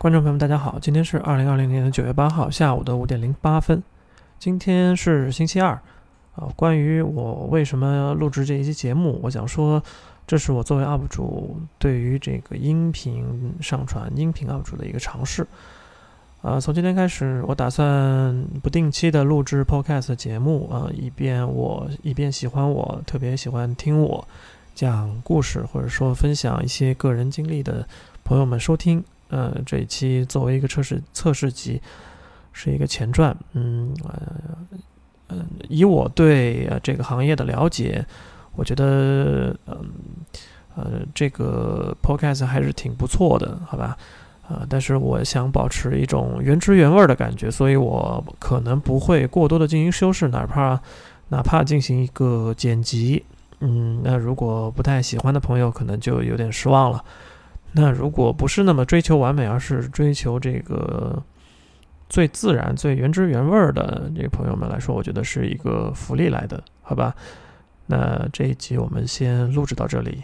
观众朋友们，大家好，今天是二零二零年的九月八号下午的五点零八分，今天是星期二，啊，关于我为什么录制这一期节目，我想说，这是我作为 UP 主对于这个音频上传音频 UP 主的一个尝试，啊，从今天开始，我打算不定期的录制 Podcast 节目，啊，以便我以便喜欢我特别喜欢听我讲故事或者说分享一些个人经历的朋友们收听。呃，这一期作为一个测试测试集，是一个前传。嗯，呃，嗯，以我对呃这个行业的了解，我觉得，嗯，呃，这个 podcast 还是挺不错的，好吧？啊，但是我想保持一种原汁原味的感觉，所以我可能不会过多的进行修饰，哪怕哪怕进行一个剪辑。嗯，那如果不太喜欢的朋友，可能就有点失望了。那如果不是那么追求完美，而是追求这个最自然、最原汁原味的这个朋友们来说，我觉得是一个福利来的，好吧？那这一集我们先录制到这里。